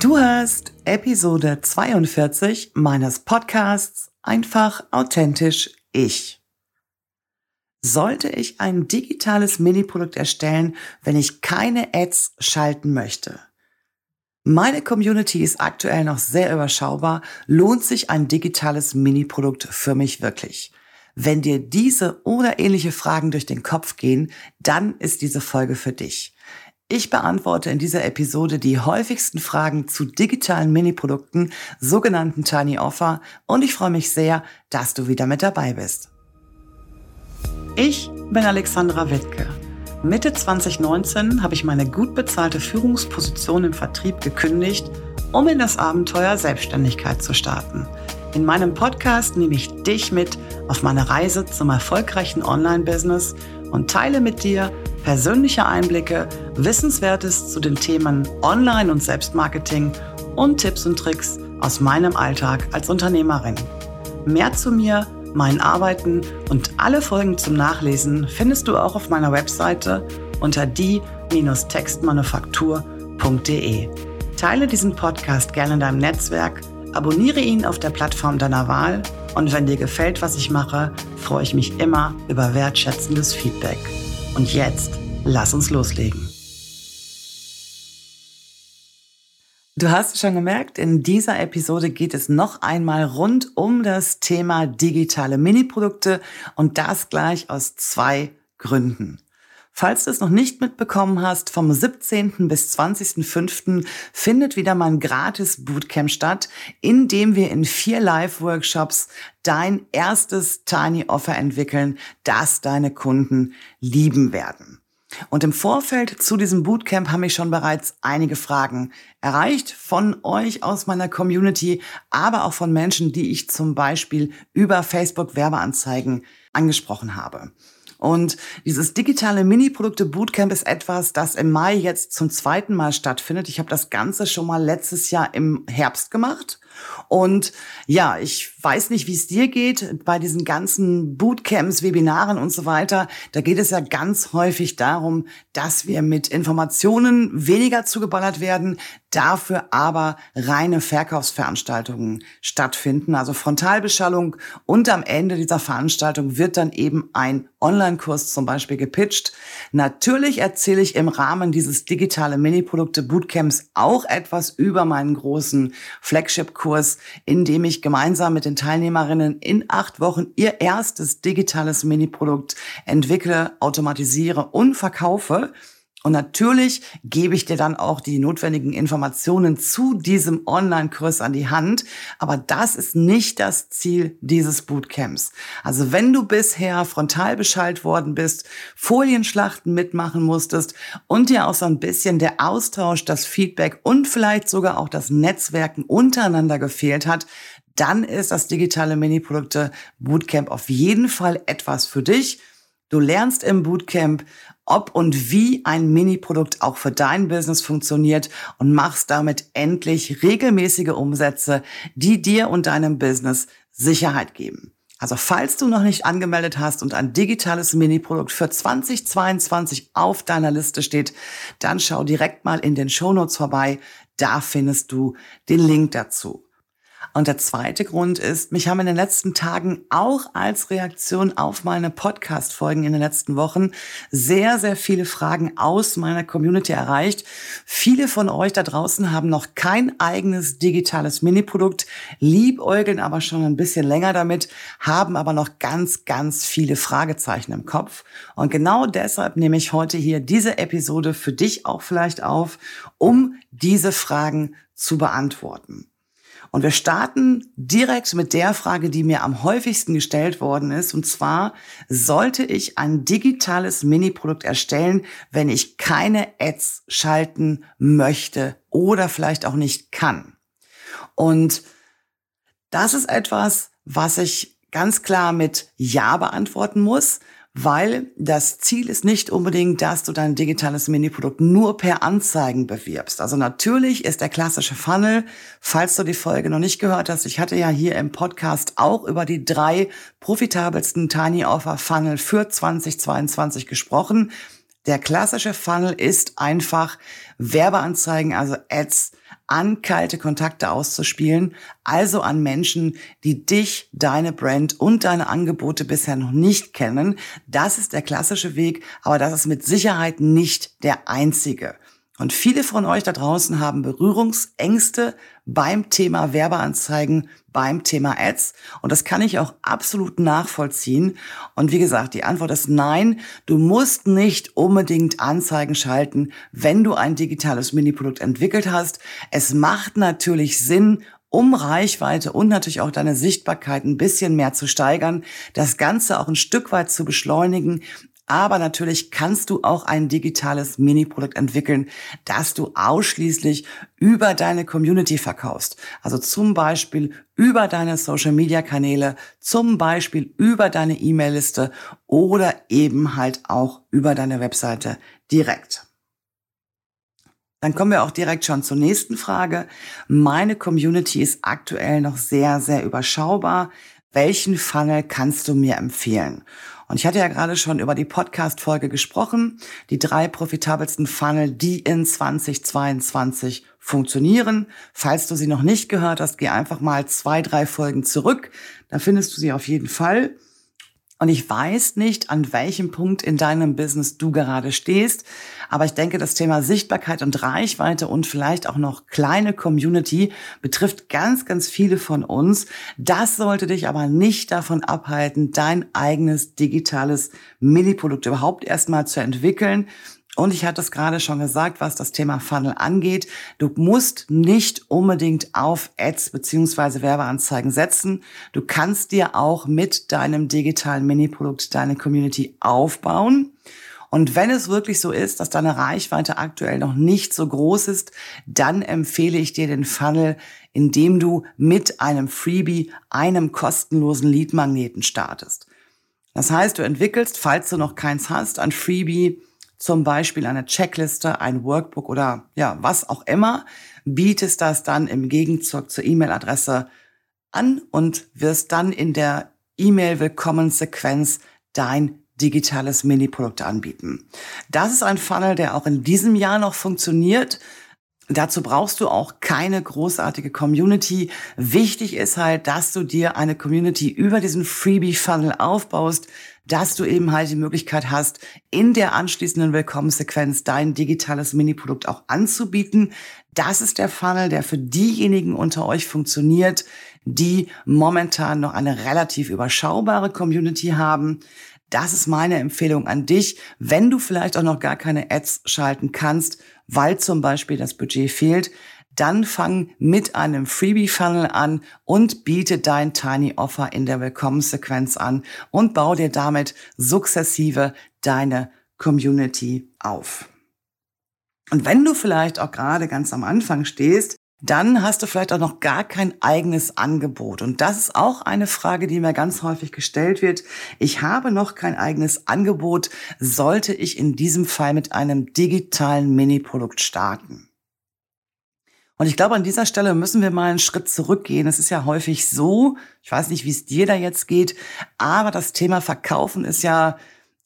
Du hörst Episode 42 meines Podcasts Einfach authentisch ich. Sollte ich ein digitales Mini-Produkt erstellen, wenn ich keine Ads schalten möchte? Meine Community ist aktuell noch sehr überschaubar. Lohnt sich ein digitales Mini-Produkt für mich wirklich? Wenn dir diese oder ähnliche Fragen durch den Kopf gehen, dann ist diese Folge für dich. Ich beantworte in dieser Episode die häufigsten Fragen zu digitalen Mini-Produkten, sogenannten Tiny Offer, und ich freue mich sehr, dass du wieder mit dabei bist. Ich bin Alexandra Wittke. Mitte 2019 habe ich meine gut bezahlte Führungsposition im Vertrieb gekündigt, um in das Abenteuer Selbstständigkeit zu starten. In meinem Podcast nehme ich dich mit auf meine Reise zum erfolgreichen Online-Business und teile mit dir, persönliche Einblicke, Wissenswertes zu den Themen Online- und Selbstmarketing und Tipps und Tricks aus meinem Alltag als Unternehmerin. Mehr zu mir, meinen Arbeiten und alle Folgen zum Nachlesen findest du auch auf meiner Webseite unter die-textmanufaktur.de. Teile diesen Podcast gerne in deinem Netzwerk, abonniere ihn auf der Plattform deiner Wahl und wenn dir gefällt, was ich mache, freue ich mich immer über wertschätzendes Feedback. Und jetzt, lass uns loslegen. Du hast schon gemerkt, in dieser Episode geht es noch einmal rund um das Thema digitale Mini-Produkte und das gleich aus zwei Gründen. Falls du es noch nicht mitbekommen hast, vom 17. bis 20.05. findet wieder mein gratis Bootcamp statt, in dem wir in vier Live-Workshops dein erstes Tiny Offer entwickeln, das deine Kunden lieben werden. Und im Vorfeld zu diesem Bootcamp haben mich schon bereits einige Fragen erreicht von euch aus meiner Community, aber auch von Menschen, die ich zum Beispiel über Facebook Werbeanzeigen angesprochen habe. Und dieses digitale Mini-Produkte Bootcamp ist etwas, das im Mai jetzt zum zweiten Mal stattfindet. Ich habe das Ganze schon mal letztes Jahr im Herbst gemacht. Und ja, ich weiß nicht, wie es dir geht bei diesen ganzen Bootcamps, Webinaren und so weiter. Da geht es ja ganz häufig darum, dass wir mit Informationen weniger zugeballert werden, dafür aber reine Verkaufsveranstaltungen stattfinden, also Frontalbeschallung. Und am Ende dieser Veranstaltung wird dann eben ein Online-Kurs zum Beispiel gepitcht. Natürlich erzähle ich im Rahmen dieses digitale Mini-Produkte Bootcamps auch etwas über meinen großen Flagship-Kurs, in dem ich gemeinsam mit den Teilnehmerinnen in acht Wochen ihr erstes digitales Mini-Produkt entwickle, automatisiere und verkaufe. Und natürlich gebe ich dir dann auch die notwendigen Informationen zu diesem Online-Kurs an die Hand. Aber das ist nicht das Ziel dieses Bootcamps. Also wenn du bisher frontal beschallt worden bist, Folienschlachten mitmachen musstest und dir auch so ein bisschen der Austausch, das Feedback und vielleicht sogar auch das Netzwerken untereinander gefehlt hat, dann ist das digitale Mini-Produkte Bootcamp auf jeden Fall etwas für dich. Du lernst im Bootcamp, ob und wie ein Mini-Produkt auch für dein Business funktioniert und machst damit endlich regelmäßige Umsätze, die dir und deinem Business Sicherheit geben. Also falls du noch nicht angemeldet hast und ein digitales Mini-Produkt für 2022 auf deiner Liste steht, dann schau direkt mal in den Shownotes vorbei. Da findest du den Link dazu. Und der zweite Grund ist, mich haben in den letzten Tagen auch als Reaktion auf meine Podcast-Folgen in den letzten Wochen sehr, sehr viele Fragen aus meiner Community erreicht. Viele von euch da draußen haben noch kein eigenes digitales Mini-Produkt, liebäugeln aber schon ein bisschen länger damit, haben aber noch ganz, ganz viele Fragezeichen im Kopf. Und genau deshalb nehme ich heute hier diese Episode für dich auch vielleicht auf, um diese Fragen zu beantworten. Und wir starten direkt mit der Frage, die mir am häufigsten gestellt worden ist. Und zwar, sollte ich ein digitales Mini-Produkt erstellen, wenn ich keine Ads schalten möchte oder vielleicht auch nicht kann? Und das ist etwas, was ich ganz klar mit Ja beantworten muss, weil das Ziel ist nicht unbedingt, dass du dein digitales Mini-Produkt nur per Anzeigen bewirbst. Also natürlich ist der klassische Funnel, falls du die Folge noch nicht gehört hast, ich hatte ja hier im Podcast auch über die drei profitabelsten Tiny Offer Funnel für 2022 gesprochen. Der klassische Funnel ist einfach Werbeanzeigen, also Ads an kalte Kontakte auszuspielen, also an Menschen, die dich, deine Brand und deine Angebote bisher noch nicht kennen. Das ist der klassische Weg, aber das ist mit Sicherheit nicht der einzige. Und viele von euch da draußen haben Berührungsängste beim Thema Werbeanzeigen, beim Thema Ads. Und das kann ich auch absolut nachvollziehen. Und wie gesagt, die Antwort ist nein. Du musst nicht unbedingt Anzeigen schalten, wenn du ein digitales Mini-Produkt entwickelt hast. Es macht natürlich Sinn, um Reichweite und natürlich auch deine Sichtbarkeit ein bisschen mehr zu steigern, das Ganze auch ein Stück weit zu beschleunigen, aber natürlich kannst du auch ein digitales Mini-Produkt entwickeln, das du ausschließlich über deine Community verkaufst. Also zum Beispiel über deine Social-Media-Kanäle, zum Beispiel über deine E-Mail-Liste oder eben halt auch über deine Webseite direkt. Dann kommen wir auch direkt schon zur nächsten Frage. Meine Community ist aktuell noch sehr, sehr überschaubar. Welchen Funnel kannst du mir empfehlen? Und ich hatte ja gerade schon über die Podcast-Folge gesprochen, die drei profitabelsten Funnel, die in 2022 funktionieren. Falls du sie noch nicht gehört hast, geh einfach mal zwei, drei Folgen zurück. Da findest du sie auf jeden Fall. Und ich weiß nicht, an welchem Punkt in deinem Business du gerade stehst, aber ich denke, das Thema Sichtbarkeit und Reichweite und vielleicht auch noch kleine Community betrifft ganz, ganz viele von uns. Das sollte dich aber nicht davon abhalten, dein eigenes digitales Mini-Produkt überhaupt erstmal zu entwickeln und ich hatte es gerade schon gesagt, was das Thema Funnel angeht. Du musst nicht unbedingt auf Ads beziehungsweise Werbeanzeigen setzen. Du kannst dir auch mit deinem digitalen Mini-Produkt deine Community aufbauen. Und wenn es wirklich so ist, dass deine Reichweite aktuell noch nicht so groß ist, dann empfehle ich dir den Funnel, indem du mit einem Freebie, einem kostenlosen Leadmagneten startest. Das heißt, du entwickelst, falls du noch keins hast, ein Freebie, zum Beispiel eine Checkliste, ein Workbook oder ja, was auch immer, bietest das dann im Gegenzug zur E-Mail-Adresse an und wirst dann in der E-Mail-Willkommenssequenz dein digitales Mini-Produkt anbieten. Das ist ein Funnel, der auch in diesem Jahr noch funktioniert. Dazu brauchst du auch keine großartige Community. Wichtig ist halt, dass du dir eine Community über diesen Freebie-Funnel aufbaust, dass du eben halt die Möglichkeit hast, in der anschließenden Willkommenssequenz dein digitales Mini-Produkt auch anzubieten. Das ist der Funnel, der für diejenigen unter euch funktioniert, die momentan noch eine relativ überschaubare Community haben. Das ist meine Empfehlung an dich, wenn du vielleicht auch noch gar keine Ads schalten kannst, weil zum Beispiel das Budget fehlt, dann fang mit einem Freebie-Funnel an und biete dein Tiny Offer in der Willkommenssequenz an und bau dir damit sukzessive deine Community auf. Und wenn du vielleicht auch gerade ganz am Anfang stehst, dann hast du vielleicht auch noch gar kein eigenes Angebot. Und das ist auch eine Frage, die mir ganz häufig gestellt wird. Ich habe noch kein eigenes Angebot. Sollte ich in diesem Fall mit einem digitalen Mini-Produkt starten? Und ich glaube, an dieser Stelle müssen wir mal einen Schritt zurückgehen. Es ist ja häufig so, ich weiß nicht, wie es dir da jetzt geht, aber das Thema Verkaufen ist ja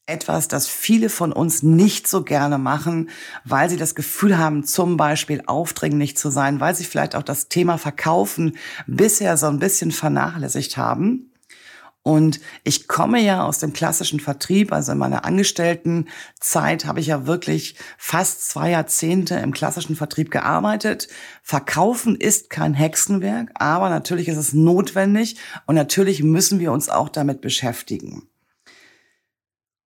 etwas, das viele von uns nicht so gerne machen, weil sie das Gefühl haben, zum Beispiel aufdringlich zu sein, weil sie vielleicht auch das Thema Verkaufen bisher so ein bisschen vernachlässigt haben. Und ich komme ja aus dem klassischen Vertrieb, also in meiner Angestelltenzeit habe ich ja wirklich fast zwei Jahrzehnte im klassischen Vertrieb gearbeitet. Verkaufen ist kein Hexenwerk, aber natürlich ist es notwendig und natürlich müssen wir uns auch damit beschäftigen.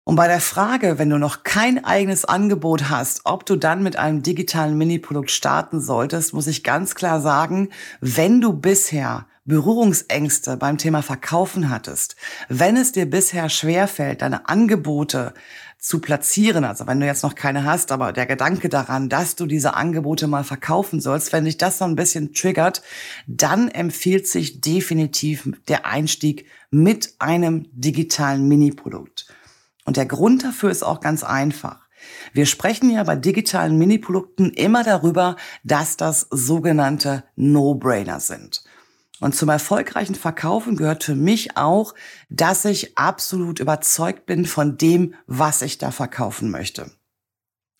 Und bei der Frage, wenn du noch kein eigenes Angebot hast, ob du dann mit einem digitalen Mini-Produkt starten solltest, muss ich ganz klar sagen, wenn du bisher Berührungsängste beim Thema Verkaufen hattest, wenn es dir bisher schwerfällt, deine Angebote zu platzieren, also wenn du jetzt noch keine hast, aber der Gedanke daran, dass du diese Angebote mal verkaufen sollst, wenn dich das so ein bisschen triggert, dann empfiehlt sich definitiv der Einstieg mit einem digitalen Mini-Produkt. Und der Grund dafür ist auch ganz einfach. Wir sprechen ja bei digitalen Mini-Produkten immer darüber, dass das sogenannte No-Brainer sind. Und zum erfolgreichen Verkaufen gehört für mich auch, dass ich absolut überzeugt bin von dem, was ich da verkaufen möchte.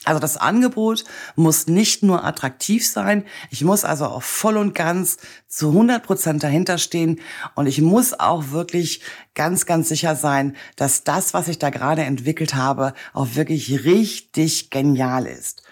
Also das Angebot muss nicht nur attraktiv sein, ich muss also auch voll und ganz zu 100 Prozent dahinter stehen und ich muss auch wirklich ganz, ganz sicher sein, dass das, was ich da gerade entwickelt habe, auch wirklich richtig genial ist.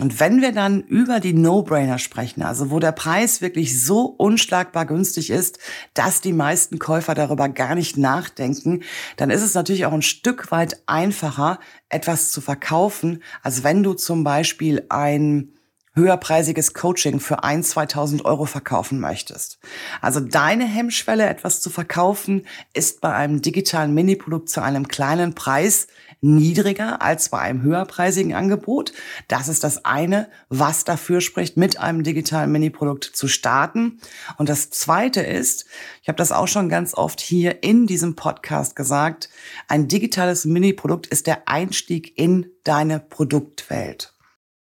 Und wenn wir dann über die No-Brainer sprechen, also wo der Preis wirklich so unschlagbar günstig ist, dass die meisten Käufer darüber gar nicht nachdenken, dann ist es natürlich auch ein Stück weit einfacher, etwas zu verkaufen, als wenn du zum Beispiel ein höherpreisiges Coaching für ein, 2000 Euro verkaufen möchtest. Also deine Hemmschwelle, etwas zu verkaufen, ist bei einem digitalen Mini-Produkt zu einem kleinen Preis niedriger als bei einem höherpreisigen Angebot. Das ist das eine, was dafür spricht, mit einem digitalen Mini-Produkt zu starten. Und das zweite ist, ich habe das auch schon ganz oft hier in diesem Podcast gesagt, ein digitales Mini-Produkt ist der Einstieg in deine Produktwelt.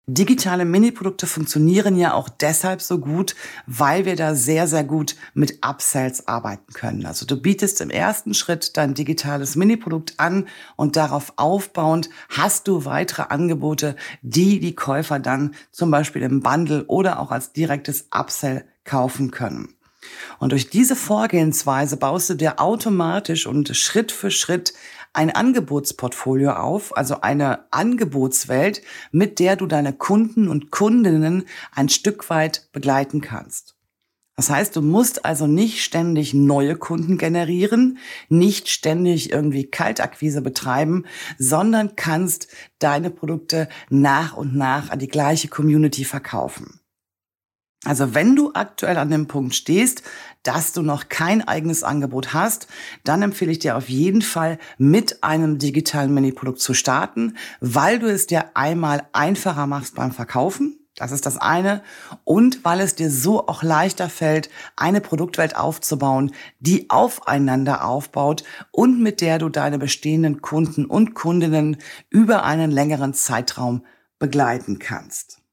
Digitale Mini-Produkte funktionieren ja auch deshalb so gut, weil wir da sehr, sehr gut mit Upsells arbeiten können. Also du bietest im ersten Schritt dein digitales Mini-Produkt an und darauf aufbauend hast du weitere Angebote, die die Käufer dann zum Beispiel im Bundle oder auch als direktes Upsell kaufen können. Und durch diese Vorgehensweise baust du dir automatisch und Schritt für Schritt ein Angebotsportfolio auf, also eine Angebotswelt, mit der du deine Kunden und Kundinnen ein Stück weit begleiten kannst. Das heißt, du musst also nicht ständig neue Kunden generieren, nicht ständig irgendwie Kaltakquise betreiben, sondern kannst deine Produkte nach und nach an die gleiche Community verkaufen. Also wenn du aktuell an dem Punkt stehst, dass du noch kein eigenes Angebot hast, dann empfehle ich dir auf jeden Fall mit einem digitalen Mini-Produkt zu starten, weil du es dir einmal einfacher machst beim Verkaufen. Das ist das eine. Und weil es dir so auch leichter fällt, eine Produktwelt aufzubauen, die aufeinander aufbaut und mit der du deine bestehenden Kunden und Kundinnen über einen längeren Zeitraum begleiten kannst.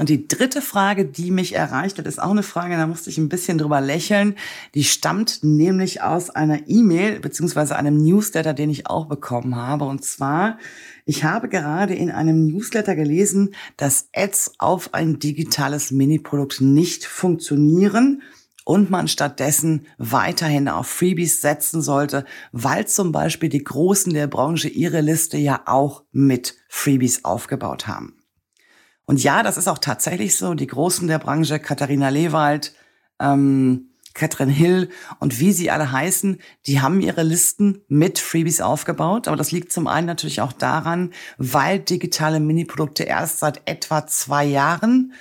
Und die dritte Frage, die mich erreicht hat, ist auch eine Frage, da musste ich ein bisschen drüber lächeln. Die stammt nämlich aus einer E-Mail beziehungsweise einem Newsletter, den ich auch bekommen habe. Und zwar, ich habe gerade in einem Newsletter gelesen, dass Ads auf ein digitales Mini-Produkt nicht funktionieren und man stattdessen weiterhin auf Freebies setzen sollte, weil zum Beispiel die Großen der Branche ihre Liste ja auch mit Freebies aufgebaut haben. Und ja, das ist auch tatsächlich so. Die Großen der Branche, Katharina Lewald, ähm, Katrin Hill und wie sie alle heißen, die haben ihre Listen mit Freebies aufgebaut. Aber das liegt zum einen natürlich auch daran, weil digitale Mini-Produkte erst seit etwa zwei Jahren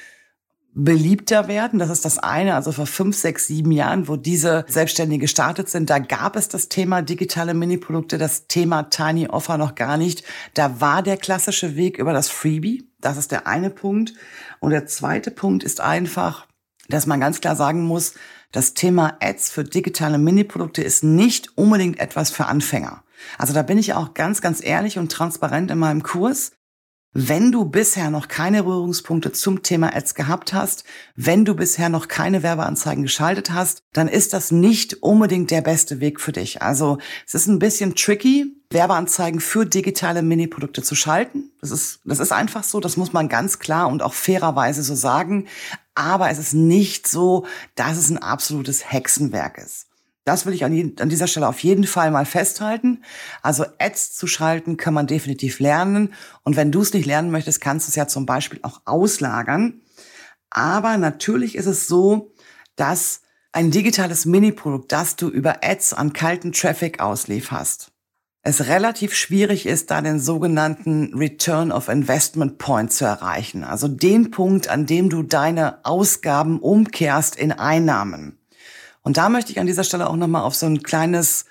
beliebter werden. Das ist das eine. Also vor fünf, sechs, sieben Jahren, wo diese Selbstständigen gestartet sind, da gab es das Thema digitale Mini-Produkte, das Thema Tiny Offer noch gar nicht. Da war der klassische Weg über das Freebie. Das ist der eine Punkt. Und der zweite Punkt ist einfach, dass man ganz klar sagen muss, das Thema Ads für digitale Mini-Produkte ist nicht unbedingt etwas für Anfänger. Also da bin ich auch ganz, ganz ehrlich und transparent in meinem Kurs. Wenn du bisher noch keine Berührungspunkte zum Thema Ads gehabt hast, wenn du bisher noch keine Werbeanzeigen geschaltet hast, dann ist das nicht unbedingt der beste Weg für dich. Also es ist ein bisschen tricky, Werbeanzeigen für digitale Mini-Produkte zu schalten. Das ist, das ist einfach so, das muss man ganz klar und auch fairerweise so sagen. Aber es ist nicht so, dass es ein absolutes Hexenwerk ist. Das will ich an, an, dieser Stelle auf jeden Fall mal festhalten. Also Ads zu schalten kann man definitiv lernen. Und wenn du es nicht lernen möchtest, kannst du es ja zum Beispiel auch auslagern. Aber natürlich ist es so, dass ein digitales Mini-Produkt, das du über Ads an kalten Traffic auslieferst, es relativ schwierig ist, da den sogenannten Return of Investment Point zu erreichen. Also den Punkt, an dem du deine Ausgaben umkehrst in Einnahmen. Und da möchte ich an dieser Stelle auch nochmal auf so ein kleines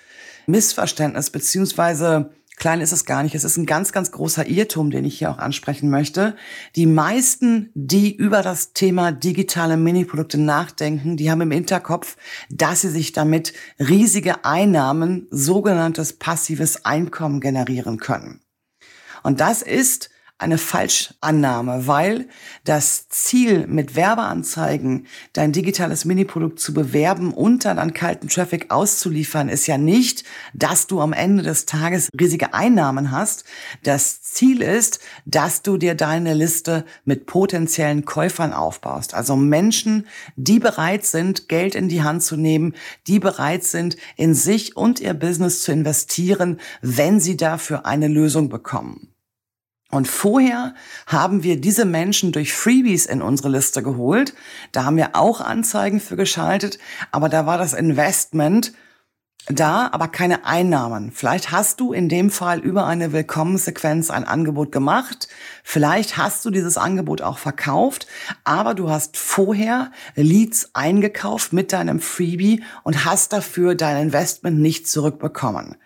Missverständnis, beziehungsweise klein ist es gar nicht, es ist ein ganz, ganz großer Irrtum, den ich hier auch ansprechen möchte. Die meisten, die über das Thema digitale Miniprodukte nachdenken, die haben im Hinterkopf, dass sie sich damit riesige Einnahmen, sogenanntes passives Einkommen generieren können. Und das ist eine Falschannahme, weil das Ziel mit Werbeanzeigen dein digitales Miniprodukt zu bewerben und dann an kalten Traffic auszuliefern, ist ja nicht, dass du am Ende des Tages riesige Einnahmen hast. Das Ziel ist, dass du dir deine Liste mit potenziellen Käufern aufbaust. Also Menschen, die bereit sind, Geld in die Hand zu nehmen, die bereit sind, in sich und ihr Business zu investieren, wenn sie dafür eine Lösung bekommen. Und vorher haben wir diese Menschen durch Freebies in unsere Liste geholt. Da haben wir auch Anzeigen für geschaltet, aber da war das Investment da, aber keine Einnahmen. Vielleicht hast du in dem Fall über eine Willkommensequenz ein Angebot gemacht. Vielleicht hast du dieses Angebot auch verkauft, aber du hast vorher Leads eingekauft mit deinem Freebie und hast dafür dein Investment nicht zurückbekommen.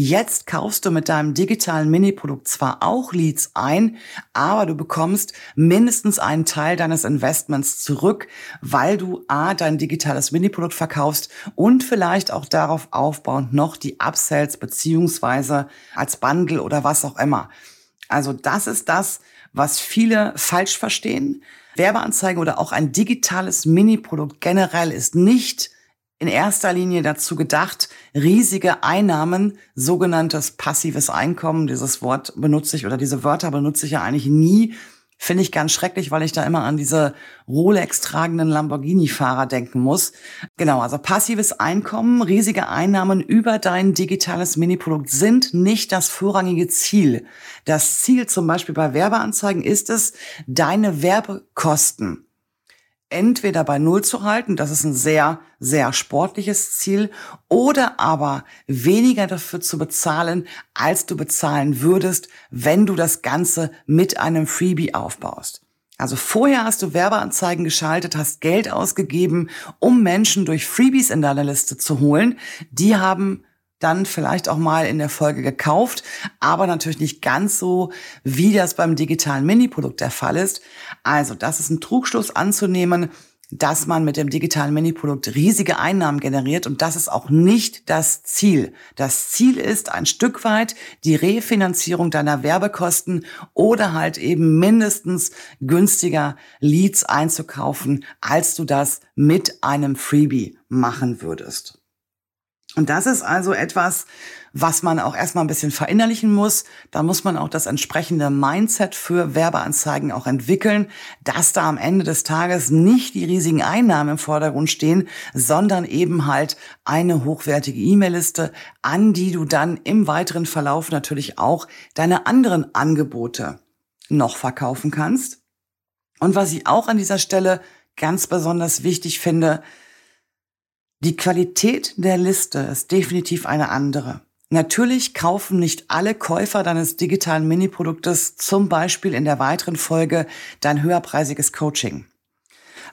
Jetzt kaufst du mit deinem digitalen Mini-Produkt zwar auch Leads ein, aber du bekommst mindestens einen Teil deines Investments zurück, weil du A, dein digitales Mini-Produkt verkaufst und vielleicht auch darauf aufbauend noch die Upsells beziehungsweise als Bundle oder was auch immer. Also das ist das, was viele falsch verstehen. Werbeanzeigen oder auch ein digitales Mini-Produkt generell ist nicht in erster Linie dazu gedacht, riesige Einnahmen, sogenanntes passives Einkommen, dieses Wort benutze ich oder diese Wörter benutze ich ja eigentlich nie, finde ich ganz schrecklich, weil ich da immer an diese Rolex tragenden Lamborghini-Fahrer denken muss. Genau, also passives Einkommen, riesige Einnahmen über dein digitales Mini-Produkt sind nicht das vorrangige Ziel. Das Ziel zum Beispiel bei Werbeanzeigen ist es, deine Werbekosten entweder bei Null zu halten, das ist ein sehr, sehr sportliches Ziel, oder aber weniger dafür zu bezahlen, als du bezahlen würdest, wenn du das Ganze mit einem Freebie aufbaust. Also vorher hast du Werbeanzeigen geschaltet, hast Geld ausgegeben, um Menschen durch Freebies in deine Liste zu holen. Die haben dann vielleicht auch mal in der Folge gekauft, aber natürlich nicht ganz so, wie das beim digitalen Mini-Produkt der Fall ist. Also, das ist ein Trugschluss anzunehmen, dass man mit dem digitalen Mini-Produkt riesige Einnahmen generiert und das ist auch nicht das Ziel. Das Ziel ist ein Stück weit die Refinanzierung deiner Werbekosten oder halt eben mindestens günstiger Leads einzukaufen, als du das mit einem Freebie machen würdest. Und das ist also etwas, was man auch erstmal ein bisschen verinnerlichen muss. Da muss man auch das entsprechende Mindset für Werbeanzeigen auch entwickeln, dass da am Ende des Tages nicht die riesigen Einnahmen im Vordergrund stehen, sondern eben halt eine hochwertige E-Mail-Liste, an die du dann im weiteren Verlauf natürlich auch deine anderen Angebote noch verkaufen kannst. Und was ich auch an dieser Stelle ganz besonders wichtig finde, die Qualität der Liste ist definitiv eine andere. Natürlich kaufen nicht alle Käufer deines digitalen Mini-Produktes zum Beispiel in der weiteren Folge dein höherpreisiges Coaching.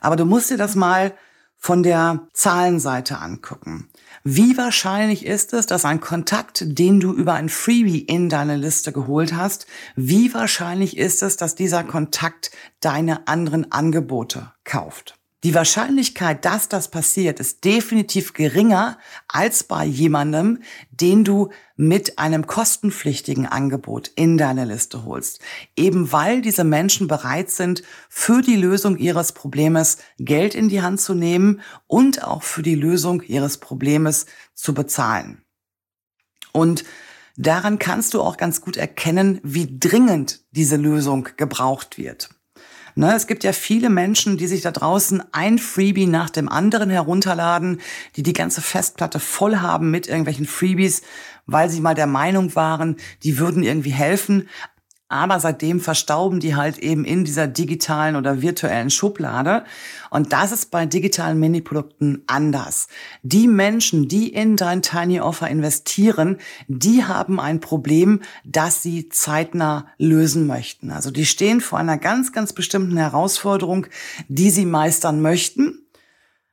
Aber du musst dir das mal von der Zahlenseite angucken. Wie wahrscheinlich ist es, dass ein Kontakt, den du über ein Freebie in deine Liste geholt hast, wie wahrscheinlich ist es, dass dieser Kontakt deine anderen Angebote kauft? Die Wahrscheinlichkeit, dass das passiert, ist definitiv geringer als bei jemandem, den du mit einem kostenpflichtigen Angebot in deine Liste holst. Eben weil diese Menschen bereit sind, für die Lösung ihres Problems Geld in die Hand zu nehmen und auch für die Lösung ihres Problems zu bezahlen. Und daran kannst du auch ganz gut erkennen, wie dringend diese Lösung gebraucht wird. Ne, es gibt ja viele Menschen, die sich da draußen ein Freebie nach dem anderen herunterladen, die die ganze Festplatte voll haben mit irgendwelchen Freebies, weil sie mal der Meinung waren, die würden irgendwie helfen. Aber seitdem verstauben die halt eben in dieser digitalen oder virtuellen Schublade. Und das ist bei digitalen Mini-Produkten anders. Die Menschen, die in dein Tiny Offer investieren, die haben ein Problem, das sie zeitnah lösen möchten. Also die stehen vor einer ganz, ganz bestimmten Herausforderung, die sie meistern möchten.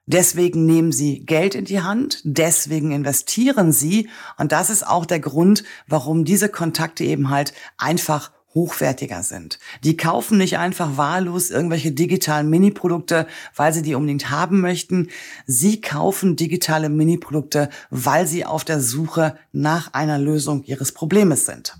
Deswegen nehmen sie Geld in die Hand, deswegen investieren sie. Und das ist auch der Grund, warum diese Kontakte eben halt einfach hochwertiger sind. Die kaufen nicht einfach wahllos irgendwelche digitalen Mini-Produkte, weil sie die unbedingt haben möchten. Sie kaufen digitale Mini-Produkte, weil sie auf der Suche nach einer Lösung ihres Problems sind.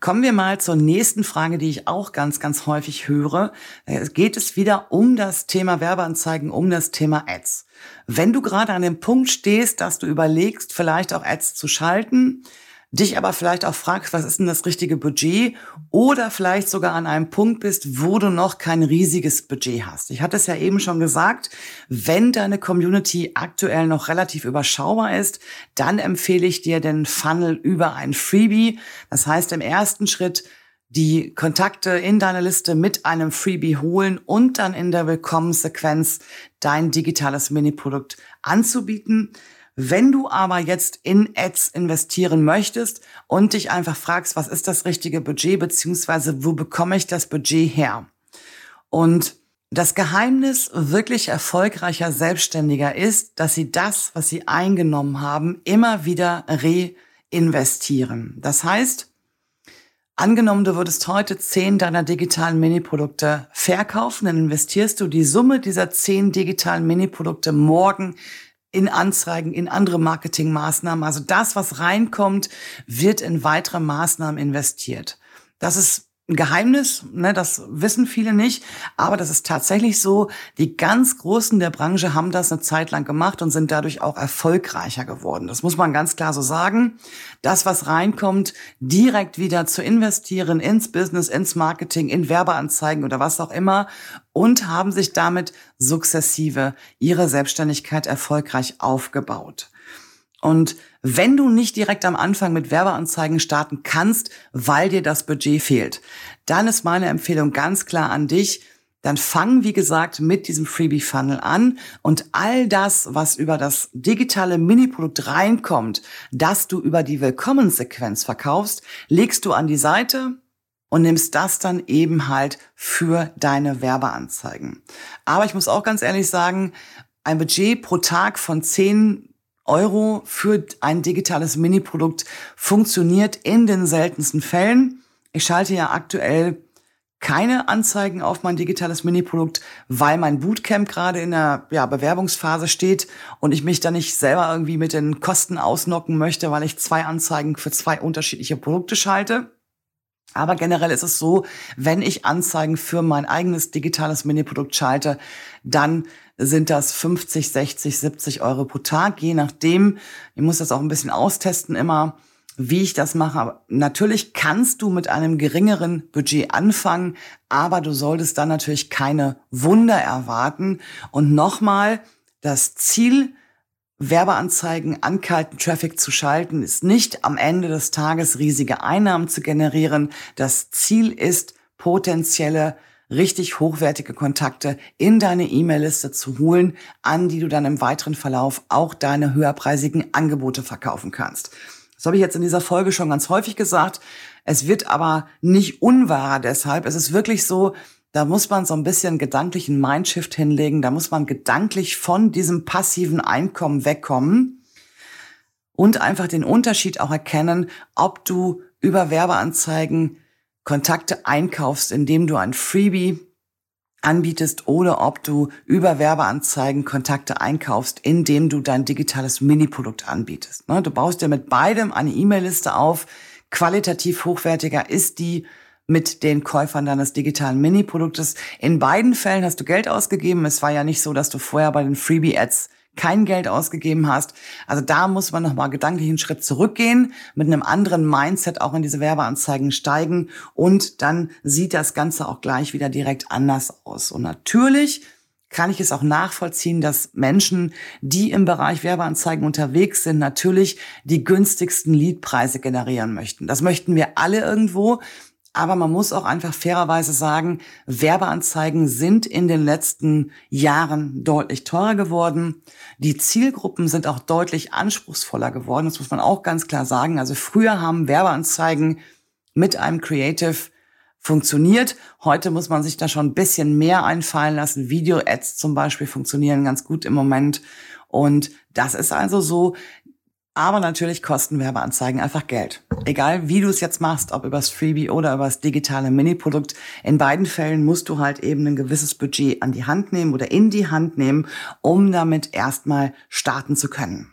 Kommen wir mal zur nächsten Frage, die ich auch ganz, ganz häufig höre. Es geht es wieder um das Thema Werbeanzeigen, um das Thema Ads. Wenn du gerade an dem Punkt stehst, dass du überlegst, vielleicht auch Ads zu schalten, dich aber vielleicht auch fragst, was ist denn das richtige Budget oder vielleicht sogar an einem Punkt bist, wo du noch kein riesiges Budget hast. Ich hatte es ja eben schon gesagt, wenn deine Community aktuell noch relativ überschaubar ist, dann empfehle ich dir den Funnel über ein Freebie. Das heißt, im ersten Schritt die Kontakte in deine Liste mit einem Freebie holen und dann in der Willkommenssequenz dein digitales Mini-Produkt anzubieten. Wenn du aber jetzt in Ads investieren möchtest und dich einfach fragst, was ist das richtige Budget, beziehungsweise wo bekomme ich das Budget her? Und das Geheimnis wirklich erfolgreicher Selbstständiger ist, dass sie das, was sie eingenommen haben, immer wieder reinvestieren. Das heißt, Angenommen, du würdest heute zehn deiner digitalen Mini-Produkte verkaufen, dann investierst du die Summe dieser zehn digitalen Mini-Produkte morgen in Anzeigen, in andere Marketingmaßnahmen. Also das, was reinkommt, wird in weitere Maßnahmen investiert. Das ist ein Geheimnis, ne, das wissen viele nicht, aber das ist tatsächlich so. Die ganz Großen der Branche haben das eine Zeit lang gemacht und sind dadurch auch erfolgreicher geworden. Das muss man ganz klar so sagen. Das, was reinkommt, direkt wieder zu investieren ins Business, ins Marketing, in Werbeanzeigen oder was auch immer und haben sich damit sukzessive ihre Selbstständigkeit erfolgreich aufgebaut. Und wenn du nicht direkt am Anfang mit Werbeanzeigen starten kannst, weil dir das Budget fehlt, dann ist meine Empfehlung ganz klar an dich, dann fang, wie gesagt, mit diesem Freebie-Funnel an und all das, was über das digitale Mini-Produkt reinkommt, das du über die Willkommenssequenz verkaufst, legst du an die Seite und nimmst das dann eben halt für deine Werbeanzeigen. Aber ich muss auch ganz ehrlich sagen, ein Budget pro Tag von 10 Euro für ein digitales Mini-Produkt funktioniert in den seltensten Fällen. Ich schalte ja aktuell keine Anzeigen auf mein digitales Mini-Produkt, weil mein Bootcamp gerade in der ja, Bewerbungsphase steht und ich mich da nicht selber irgendwie mit den Kosten ausnocken möchte, weil ich zwei Anzeigen für zwei unterschiedliche Produkte schalte. Aber generell ist es so, wenn ich Anzeigen für mein eigenes digitales Mini-Produkt schalte, dann sind das 50, 60, 70 Euro pro Tag, je nachdem. Ich muss das auch ein bisschen austesten immer, wie ich das mache. Aber natürlich kannst du mit einem geringeren Budget anfangen, aber du solltest dann natürlich keine Wunder erwarten. Und nochmal, das Ziel Werbeanzeigen an kalten Traffic zu schalten, ist nicht am Ende des Tages riesige Einnahmen zu generieren. Das Ziel ist, potenzielle, richtig hochwertige Kontakte in deine E-Mail-Liste zu holen, an die du dann im weiteren Verlauf auch deine höherpreisigen Angebote verkaufen kannst. Das habe ich jetzt in dieser Folge schon ganz häufig gesagt. Es wird aber nicht unwahrer deshalb. Es ist wirklich so, da muss man so ein bisschen gedanklichen Mindshift hinlegen. Da muss man gedanklich von diesem passiven Einkommen wegkommen und einfach den Unterschied auch erkennen, ob du über Werbeanzeigen Kontakte einkaufst, indem du ein Freebie anbietest oder ob du über Werbeanzeigen Kontakte einkaufst, indem du dein digitales Mini-Produkt anbietest. Ne, du baust dir mit beidem eine E-Mail-Liste auf. Qualitativ hochwertiger ist die mit den Käufern deines digitalen Mini-Produktes. In beiden Fällen hast du Geld ausgegeben. Es war ja nicht so, dass du vorher bei den Freebie-Ads kein Geld ausgegeben hast. Also da muss man nochmal gedanklich einen Schritt zurückgehen, mit einem anderen Mindset auch in diese Werbeanzeigen steigen und dann sieht das Ganze auch gleich wieder direkt anders aus. Und natürlich kann ich es auch nachvollziehen, dass Menschen, die im Bereich Werbeanzeigen unterwegs sind, natürlich die günstigsten Leadpreise generieren möchten. Das möchten wir alle irgendwo. Aber man muss auch einfach fairerweise sagen, Werbeanzeigen sind in den letzten Jahren deutlich teurer geworden. Die Zielgruppen sind auch deutlich anspruchsvoller geworden. Das muss man auch ganz klar sagen. Also früher haben Werbeanzeigen mit einem Creative funktioniert. Heute muss man sich da schon ein bisschen mehr einfallen lassen. Video-Ads zum Beispiel funktionieren ganz gut im Moment. Und das ist also so, aber natürlich kosten Werbeanzeigen einfach Geld. Egal wie du es jetzt machst, ob übers Freebie oder übers digitale Mini-Produkt, in beiden Fällen musst du halt eben ein gewisses Budget an die Hand nehmen oder in die Hand nehmen, um damit erstmal starten zu können.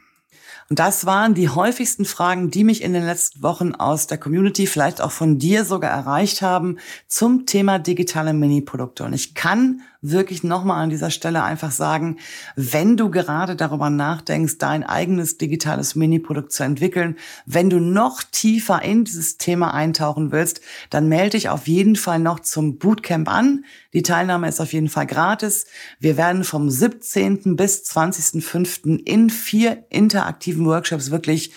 Und das waren die häufigsten Fragen, die mich in den letzten Wochen aus der Community, vielleicht auch von dir sogar erreicht haben, zum Thema digitale Mini-Produkte. Und ich kann wirklich nochmal an dieser Stelle einfach sagen, wenn du gerade darüber nachdenkst, dein eigenes digitales Mini-Produkt zu entwickeln, wenn du noch tiefer in dieses Thema eintauchen willst, dann melde dich auf jeden Fall noch zum Bootcamp an. Die Teilnahme ist auf jeden Fall gratis. Wir werden vom 17. bis 20.05. in vier interaktiven Workshops wirklich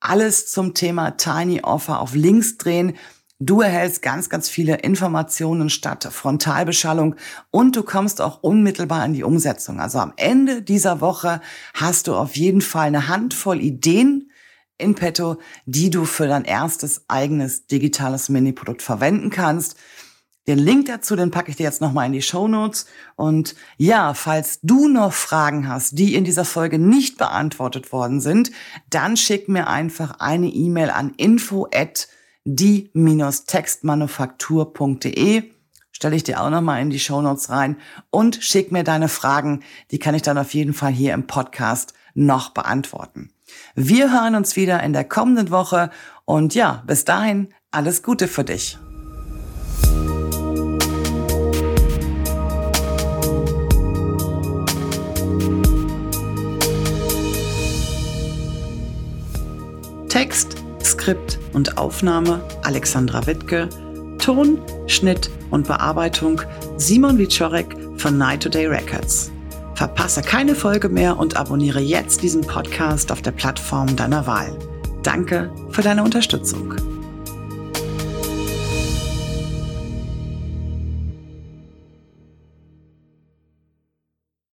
alles zum Thema Tiny Offer auf links drehen. Du erhältst ganz, ganz viele Informationen statt Frontalbeschallung und du kommst auch unmittelbar in die Umsetzung. Also am Ende dieser Woche hast du auf jeden Fall eine Handvoll Ideen in petto, die du für dein erstes eigenes digitales Mini-Produkt verwenden kannst. Den Link dazu, den packe ich dir jetzt nochmal in die Show Notes. Und ja, falls du noch Fragen hast, die in dieser Folge nicht beantwortet worden sind, dann schick mir einfach eine E-Mail an info@ die-textmanufaktur.de. Stelle ich dir auch nochmal in die Shownotes rein und schick mir deine Fragen. Die kann ich dann auf jeden Fall hier im Podcast noch beantworten. Wir hören uns wieder in der kommenden Woche und ja, bis dahin alles Gute für dich. Text Skript und Aufnahme Alexandra Wittke, Ton, Schnitt und Bearbeitung Simon Wiczorek von Night Today Records. Verpasse keine Folge mehr und abonniere jetzt diesen Podcast auf der Plattform deiner Wahl. Danke für deine Unterstützung.